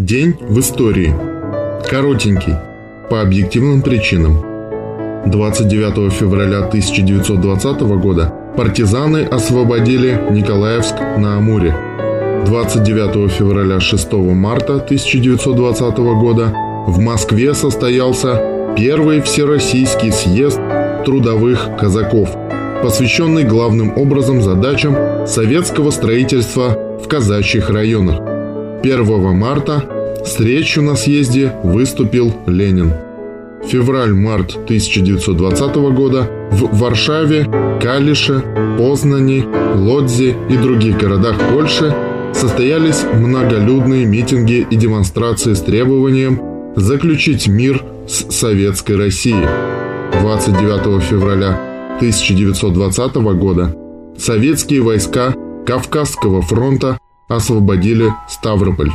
День в истории. Коротенький. По объективным причинам. 29 февраля 1920 года партизаны освободили Николаевск на Амуре. 29 февраля 6 марта 1920 года в Москве состоялся первый всероссийский съезд трудовых казаков, посвященный главным образом задачам советского строительства в казачьих районах. 1 марта с речью на съезде выступил Ленин. Февраль-март 1920 года в Варшаве, Калише, Познани, Лодзе и других городах Польши состоялись многолюдные митинги и демонстрации с требованием заключить мир с Советской Россией. 29 февраля 1920 года советские войска Кавказского фронта освободили Ставрополь.